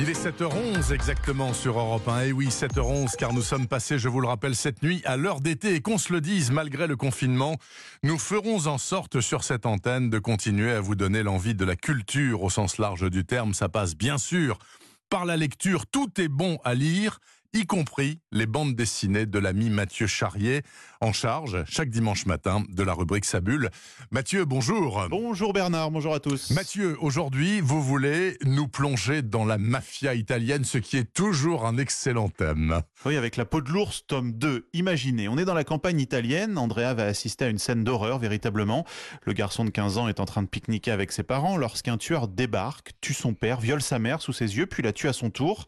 Il est 7h11 exactement sur Europe 1. Et oui, 7h11 car nous sommes passés, je vous le rappelle, cette nuit à l'heure d'été et qu'on se le dise, malgré le confinement, nous ferons en sorte sur cette antenne de continuer à vous donner l'envie de la culture au sens large du terme. Ça passe bien sûr par la lecture. Tout est bon à lire y compris les bandes dessinées de l'ami Mathieu Charrier, en charge chaque dimanche matin de la rubrique Sabule. Mathieu, bonjour. Bonjour Bernard, bonjour à tous. Mathieu, aujourd'hui, vous voulez nous plonger dans la mafia italienne, ce qui est toujours un excellent thème. Oui, avec La peau de l'ours, tome 2. Imaginez, on est dans la campagne italienne, Andrea va assister à une scène d'horreur, véritablement. Le garçon de 15 ans est en train de pique-niquer avec ses parents lorsqu'un tueur débarque, tue son père, viole sa mère sous ses yeux, puis la tue à son tour.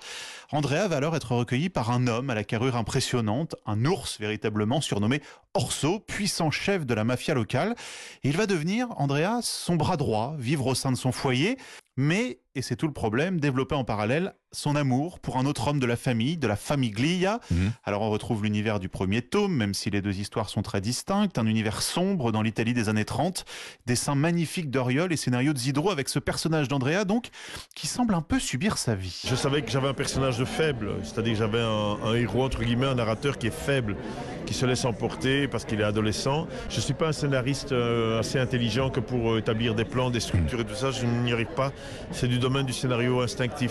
Andrea va alors être recueilli par un homme à la carrure impressionnante, un ours véritablement surnommé Orso, puissant chef de la mafia locale. il va devenir, Andrea, son bras droit, vivre au sein de son foyer, mais, et c'est tout le problème, développer en parallèle son amour pour un autre homme de la famille, de la famiglia. Mhm. Alors on retrouve l'univers du premier tome, même si les deux histoires sont très distinctes, un univers sombre dans l'Italie des années 30, dessins magnifiques d'Oriol et scénarios de Zidro avec ce personnage d'Andrea, donc, qui semble un peu subir sa vie. Je savais que j'avais un personnage de faible, c'est-à-dire que j'avais un, un, héros, entre guillemets, un narrateur qui est faible, qui se laisse emporter parce qu'il est adolescent. Je ne suis pas un scénariste euh, assez intelligent que pour euh, établir des plans, des structures et tout ça, je n'y arrive pas. C'est du domaine du scénario instinctif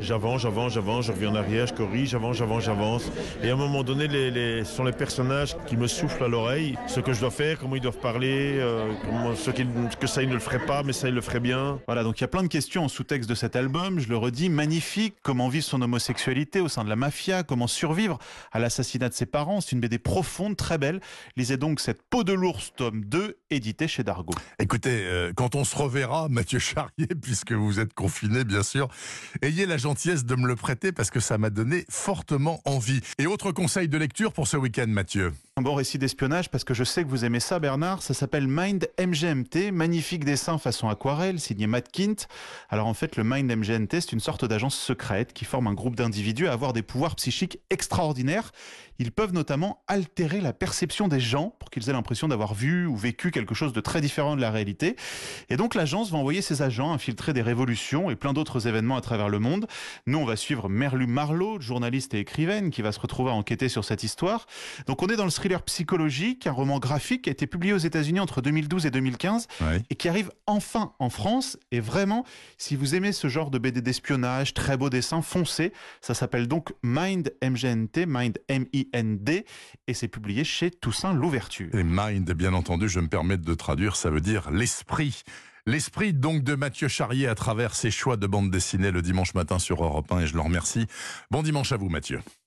j'avance, j'avance, j'avance, je reviens en arrière, je corrige, j'avance, j'avance, j'avance. Et à un moment donné, ce sont les personnages qui me soufflent à l'oreille ce que je dois faire, comment ils doivent parler, euh, ce que ça, ils ne le ferait pas, mais ça, ils le ferait bien. Voilà, donc il y a plein de questions en sous-texte de cet album, je le redis, magnifique. Comment vivre son homosexualité au sein de la mafia, comment survivre à l'assassinat de ses parents. C'est une BD profonde, très belle. Lisez donc cette peau de l'ours, tome 2, édité chez Dargaud. Écoutez, euh, quand on se reverra, Mathieu Charrier, puisque vous êtes confiné, bien sûr, ayez la gentillesse de me le prêter parce que ça m'a donné fortement envie. Et autre conseil de lecture pour ce week-end, Mathieu Un bon récit d'espionnage parce que je sais que vous aimez ça, Bernard. Ça s'appelle Mind MGMT, magnifique dessin façon aquarelle, signé Matt Kint. Alors en fait, le Mind MGMT, c'est une sorte d'agence secrète qui forme un groupe d'individus à avoir des pouvoirs psychiques extraordinaires. Ils peuvent notamment altérer la perception des gens pour qu'ils aient l'impression d'avoir vu ou vécu quelque chose de très différent de la réalité. Et donc l'agence va envoyer ses agents infiltrer des révolutions et plein d'autres événements à travers le monde. Nous, on va suivre Merlu Marlowe, journaliste et écrivaine, qui va se retrouver à enquêter sur cette histoire. Donc, on est dans le thriller psychologique, un roman graphique qui a été publié aux États-Unis entre 2012 et 2015 et qui arrive enfin en France. Et vraiment, si vous aimez ce genre de BD d'espionnage, très beau dessin, foncez. Ça s'appelle donc Mind MGNT, Mind M-I-N-D, et c'est publié chez Toussaint L'Ouverture. Et Mind, bien entendu, je me permets de traduire, ça veut dire l'esprit. L'esprit donc de Mathieu Charrier à travers ses choix de bande dessinée le dimanche matin sur Europe 1 et je le remercie. Bon dimanche à vous Mathieu.